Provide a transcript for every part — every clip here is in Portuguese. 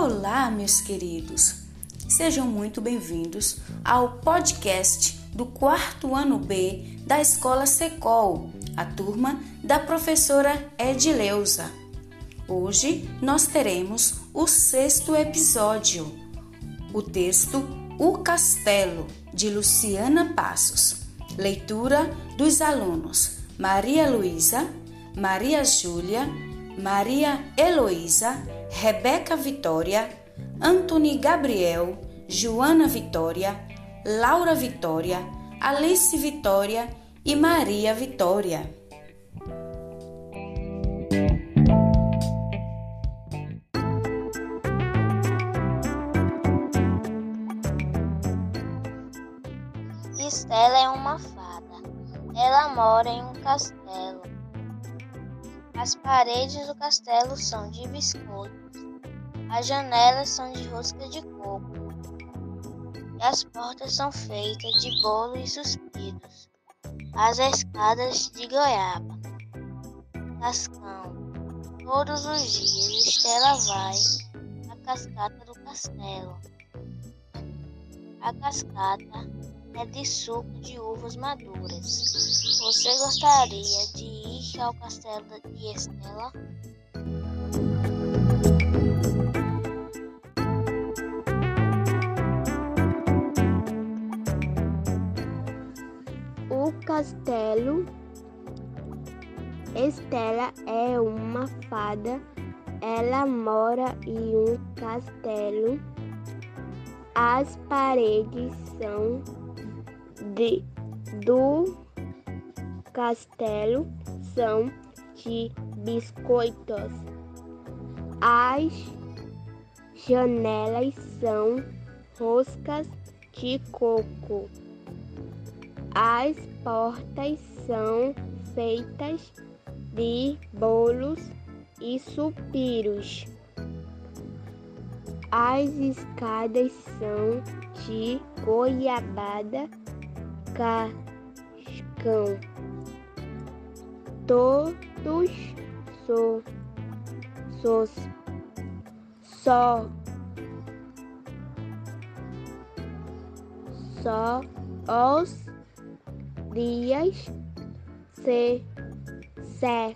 Olá, meus queridos! Sejam muito bem-vindos ao podcast do quarto ano B da Escola Secol, a turma da professora Edileuza. Hoje nós teremos o sexto episódio, o texto O Castelo, de Luciana Passos. Leitura dos alunos Maria Luísa, Maria Júlia, Maria Heloísa, Rebeca Vitória, Antony Gabriel, Joana Vitória, Laura Vitória, Alice Vitória e Maria Vitória. Estela é uma fada. Ela mora em um castelo. As paredes do castelo são de biscoitos. As janelas são de rosca de coco. E as portas são feitas de bolo e suspiros. As escadas de goiaba. Cascão. Todos os dias Estela vai à cascata do castelo. A cascata é de suco de uvas maduras. Você gostaria de ir ao castelo de Estela? O castelo Estela é uma fada. Ela mora em um castelo. As paredes são de, do castelo são de biscoitos. As janelas são roscas de coco. As portas são feitas de bolos e suspiros. As escadas são de goiabada cascão. Todos so, sos, só, só os dias se, se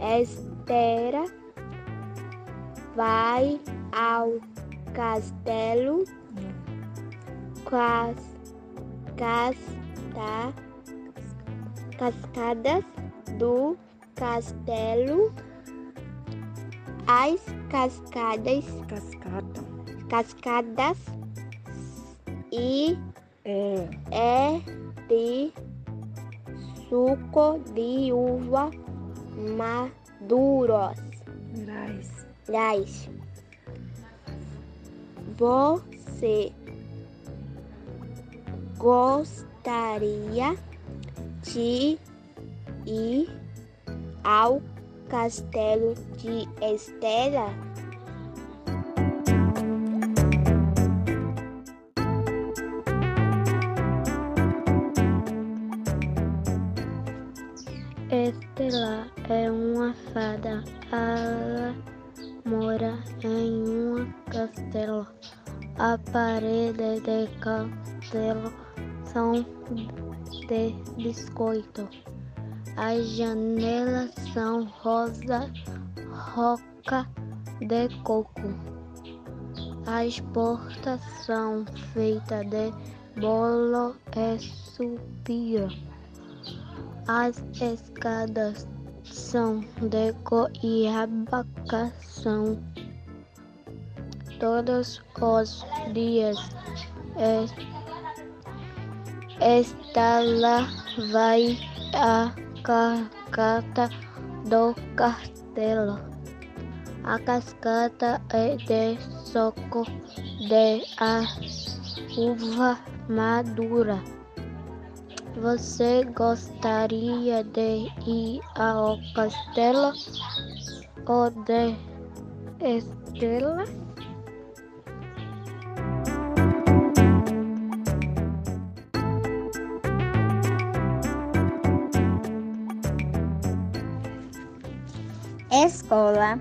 espera vai ao castelo cas, casta, cascadas do castelo as cascadas Cascata. cascadas e É. é de suco de uva maduros. Rais. Guys, você gostaria de ir ao castelo de Estela? Castelo são de biscoito. As janelas são rosa, roca de coco. As portas são feitas de bolo e suspiro. As escadas são de goiaba são todos os dias. Estela vai à cascata do castelo. A cascata é de suco de a uva madura. Você gostaria de ir ao castelo ou de Estela? Escola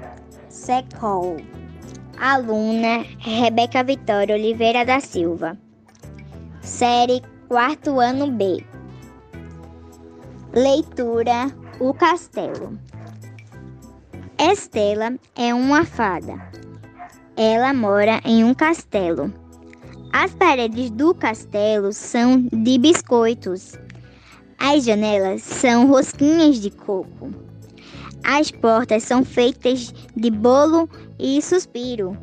Secol. Aluna Rebeca Vitória Oliveira da Silva. Série quarto ano B. Leitura O Castelo. Estela é uma fada. Ela mora em um castelo. As paredes do castelo são de biscoitos. As janelas são rosquinhas de coco. As portas são feitas de bolo e suspiro.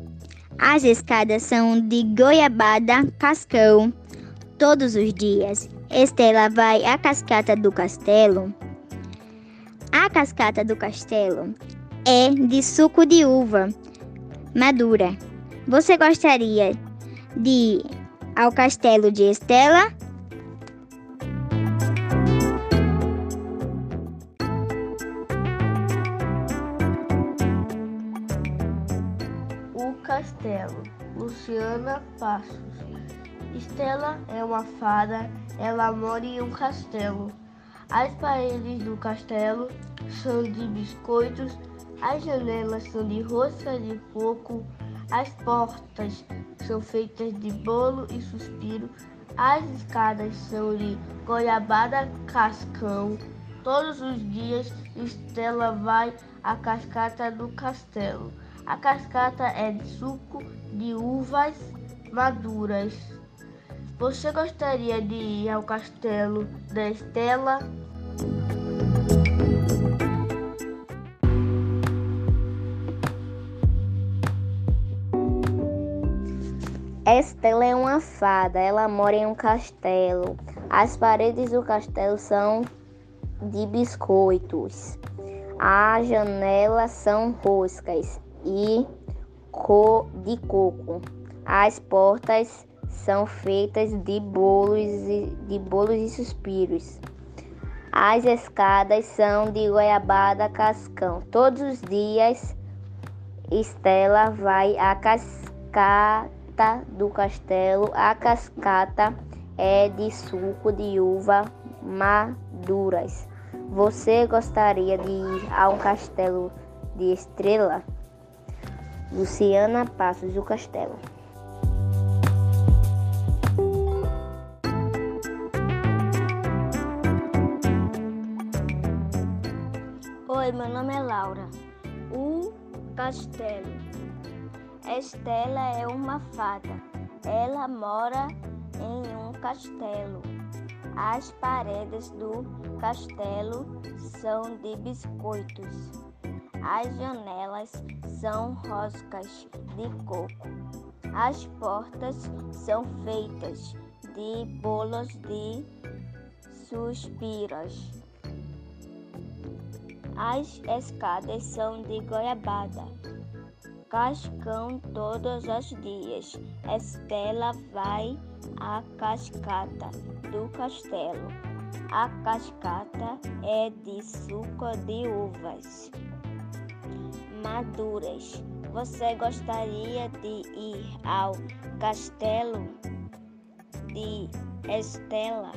As escadas são de goiabada cascão. Todos os dias, Estela vai à cascata do castelo. A cascata do castelo é de suco de uva madura. Você gostaria de ir ao castelo de Estela? Castelo, Luciana Passos. Estela é uma fada, ela mora em um castelo. As paredes do castelo são de biscoitos, as janelas são de rosca de coco, as portas são feitas de bolo e suspiro, as escadas são de goiabada cascão. Todos os dias Estela vai à cascata do castelo. A cascata é de suco de uvas maduras. Você gostaria de ir ao castelo da Estela? Estela é uma fada, ela mora em um castelo. As paredes do castelo são de biscoitos. As janelas são roscas e de coco. As portas são feitas de bolos e, de bolos e suspiros. As escadas são de goiabada cascão. Todos os dias Estela vai à cascata do castelo. A cascata é de suco de uva maduras. Você gostaria de ir ao castelo de Estrela? Luciana Passos do Castelo. Oi, meu nome é Laura. O castelo. Estela é uma fada. Ela mora em um castelo. As paredes do castelo são de biscoitos. As janelas são roscas de coco. As portas são feitas de bolos de suspiros. As escadas são de goiabada. Cascão todos os dias. Estela vai à cascata do castelo. A cascata é de suco de uvas maduras. Você gostaria de ir ao castelo de Estela?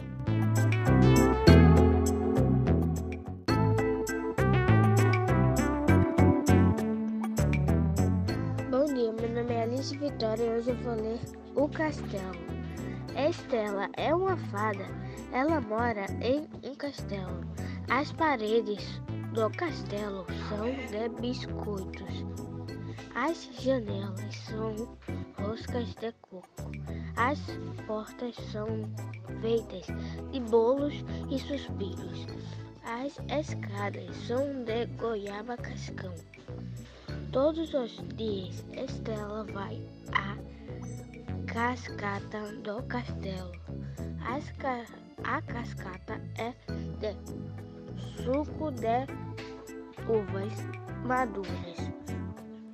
Bom dia, meu nome é Alice Vitória e hoje eu vou ler O Castelo. Estela é uma fada. Ela mora em um castelo. As paredes do castelo são de biscoitos. As janelas são roscas de coco. As portas são feitas de bolos e suspiros. As escadas são de goiaba cascão. Todos os dias Estela vai à cascata do castelo. As ca a cascata é de suco de uvas maduras.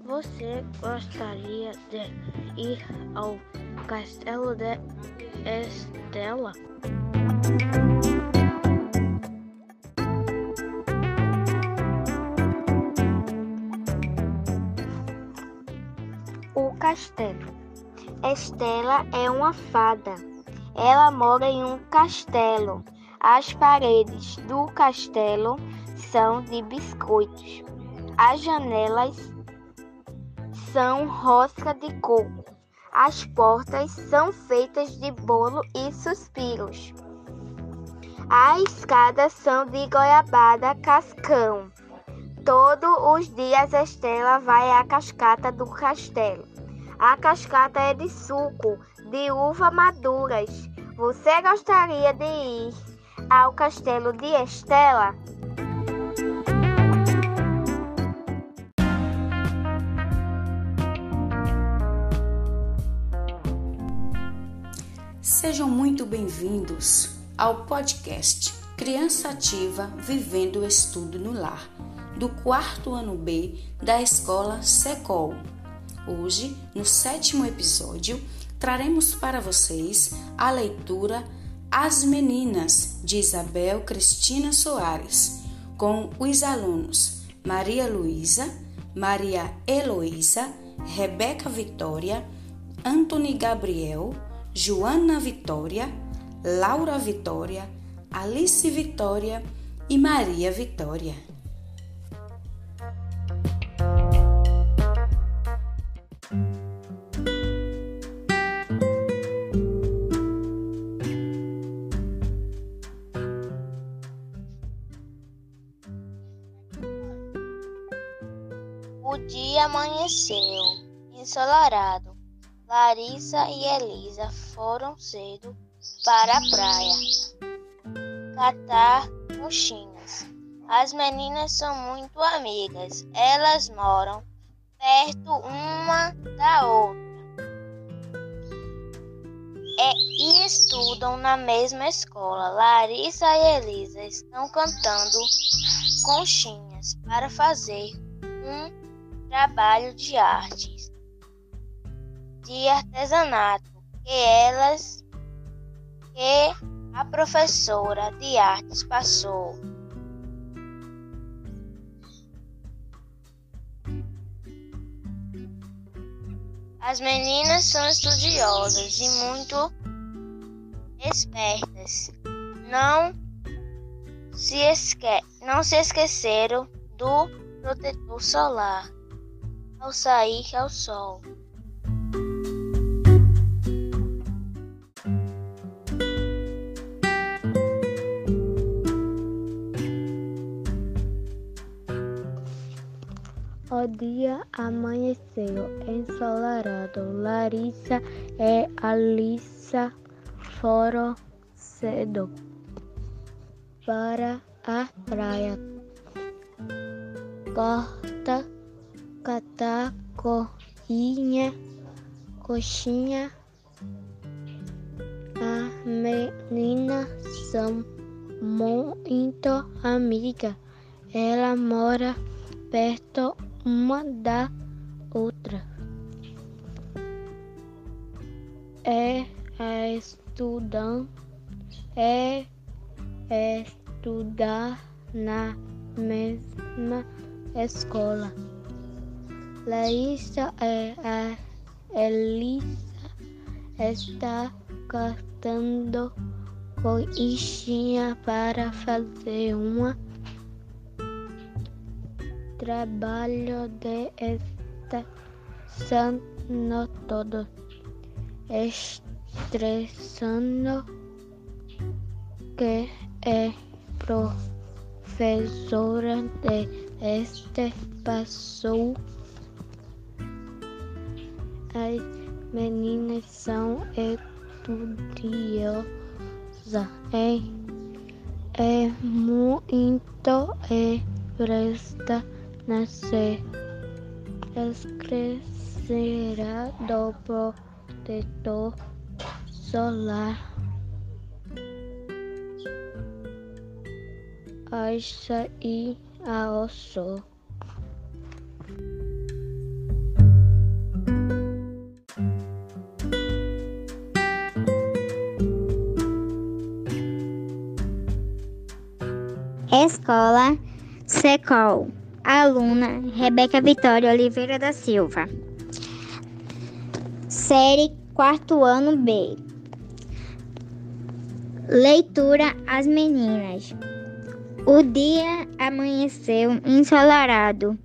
Você gostaria de ir ao castelo de Estela? O castelo. Estela é uma fada. Ela mora em um castelo. As paredes do castelo são de biscoitos. As janelas são rosca de coco. As portas são feitas de bolo e suspiros. As escadas são de goiabada cascão. Todos os dias Estela vai à cascata do castelo. A cascata é de suco de uva maduras. Você gostaria de ir ao castelo de Estela? Sejam muito bem-vindos ao podcast Criança Ativa Vivendo o Estudo no Lar, do quarto ano B da escola Secol. Hoje, no sétimo episódio, traremos para vocês a leitura As Meninas, de Isabel Cristina Soares, com os alunos Maria Luísa, Maria Heloísa, Rebeca Vitória, Antony Gabriel, Joana Vitória, Laura Vitória, Alice Vitória e Maria Vitória. Dia amanheceu, ensolarado. Larissa e Elisa foram cedo para a praia catar conchinhas. As meninas são muito amigas, elas moram perto uma da outra é, e estudam na mesma escola. Larissa e Elisa estão cantando conchinhas para fazer um trabalho de artes, de artesanato que elas que a professora de artes passou. As meninas são estudiosas e muito espertas. Não se, esque não se esqueceram do protetor solar ao sair ao sol. O dia amanheceu ensolarado. Larissa e Alissa foram cedo para a praia. Corta, catar, coxinha, coxinha. A menina são muito amiga. Ela mora perto uma da outra. É a estudar, é estudar na mesma escola. Laísa é a Elisa está cantando coxinha para fazer uma trabalho de estressando todo, estressando que é professora de este passou. As meninas são estudiosas e é muito e presta nascer, crescerá do protetor solar. Acha e ao sol. Escola Secol. Aluna Rebeca Vitória Oliveira da Silva. Série quarto ano B. Leitura às meninas. O dia amanheceu ensolarado.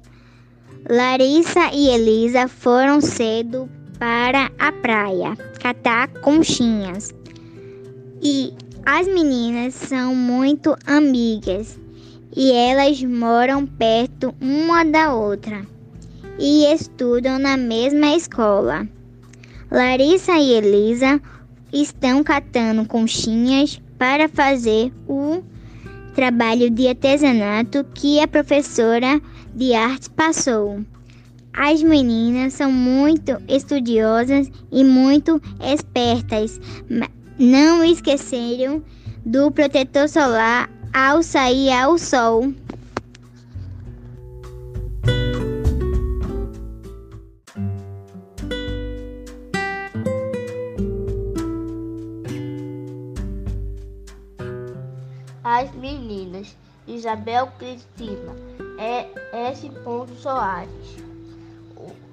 Larissa e Elisa foram cedo para a praia catar conchinhas. E as meninas são muito amigas e elas moram perto uma da outra e estudam na mesma escola. Larissa e Elisa estão catando conchinhas para fazer o trabalho de artesanato que a professora de arte passou. As meninas são muito estudiosas e muito espertas. Não esqueceram do protetor solar ao sair ao sol. As meninas Isabel Cristina é S. Soares.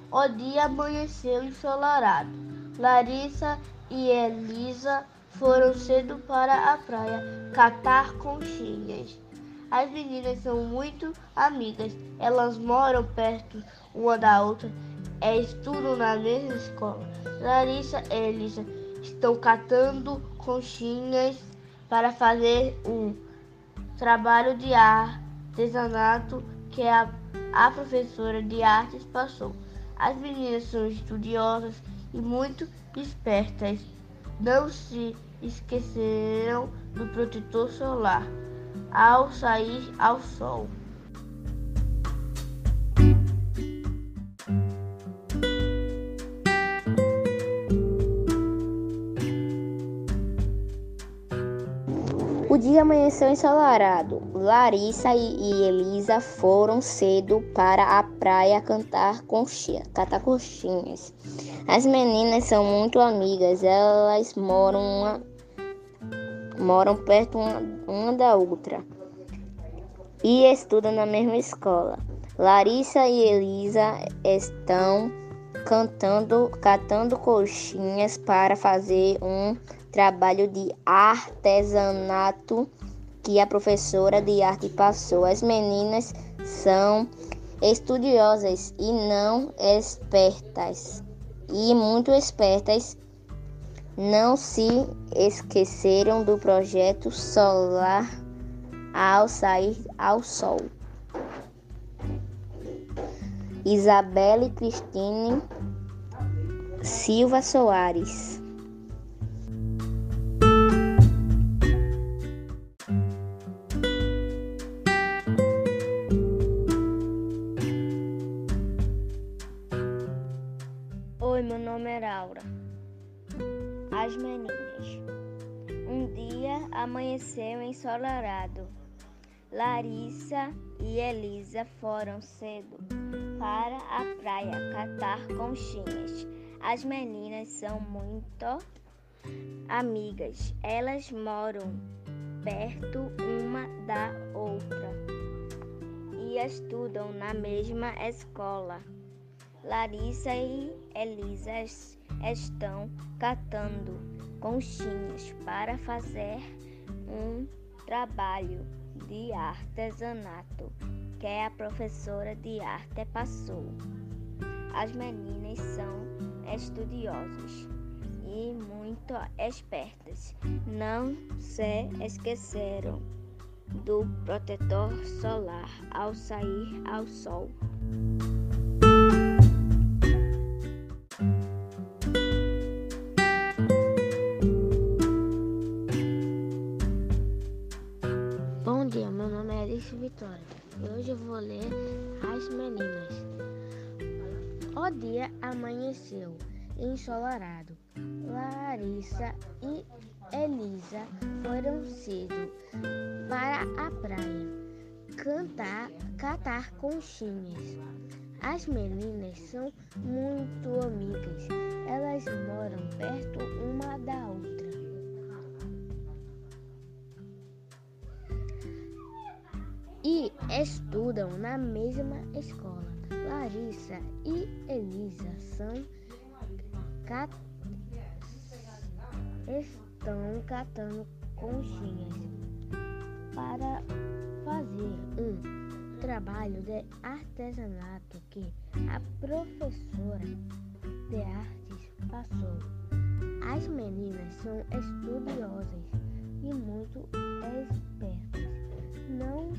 O dia amanheceu ensolarado. Larissa e Elisa foram cedo para a praia catar conchinhas. As meninas são muito amigas. Elas moram perto uma da outra e estudam na mesma escola. Larissa e Elisa estão catando conchinhas para fazer um trabalho de artesanato que a, a professora de artes passou. As meninas são estudiosas e muito espertas. Não se esqueceram do protetor solar ao sair ao sol. Dia amanheceu ensolarado. Larissa e Elisa foram cedo para a praia cantar conchinha, catar conchinhas. As meninas são muito amigas, elas moram, uma, moram perto uma, uma da outra e estudam na mesma escola. Larissa e Elisa estão cantando, catando coxinhas para fazer um trabalho de artesanato que a professora de arte passou. As meninas são estudiosas e não espertas, e muito espertas. Não se esqueceram do projeto solar ao sair ao sol. Isabelle Cristine Silva Soares Oi, meu nome é Laura. As meninas. Um dia amanheceu ensolarado. Larissa e Elisa foram cedo para a praia catar conchinhas. As meninas são muito amigas. Elas moram perto uma da outra e estudam na mesma escola. Larissa e Elisa estão catando conchinhas para fazer um trabalho de artesanato que a professora de arte passou. As meninas são estudiosas e muito espertas. Não se esqueceram do protetor solar ao sair ao sol. Hoje eu vou ler As Meninas. O dia amanheceu ensolarado. Larissa e Elisa foram cedo para a praia cantar, catar conchinhas. As meninas são muito amigas. Elas moram perto uma da outra. Estudam na mesma escola. Larissa e Elisa são cat... estão catando conchinhas para fazer um trabalho de artesanato que a professora de artes passou. As meninas são estudiosas e muito espertas. Não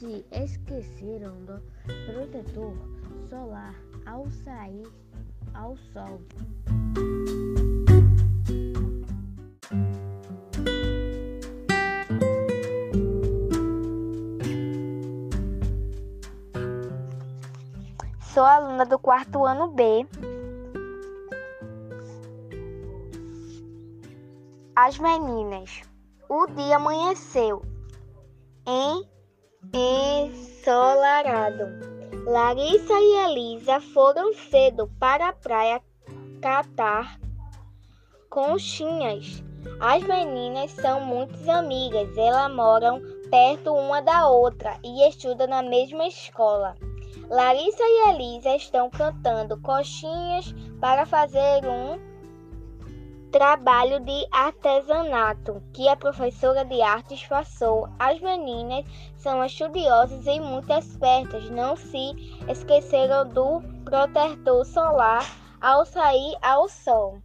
se esqueceram do protetor solar ao sair ao sol. Sou aluna do quarto ano B. As meninas. O dia amanheceu em ensolarado. Larissa e Elisa foram cedo para a praia catar conchinhas. As meninas são muitas amigas, elas moram perto uma da outra e estudam na mesma escola. Larissa e Elisa estão cantando coxinhas para fazer um trabalho de artesanato que a professora de artes passou. As meninas são estudiosas e muito espertas, não se esqueceram do protetor solar ao sair ao sol.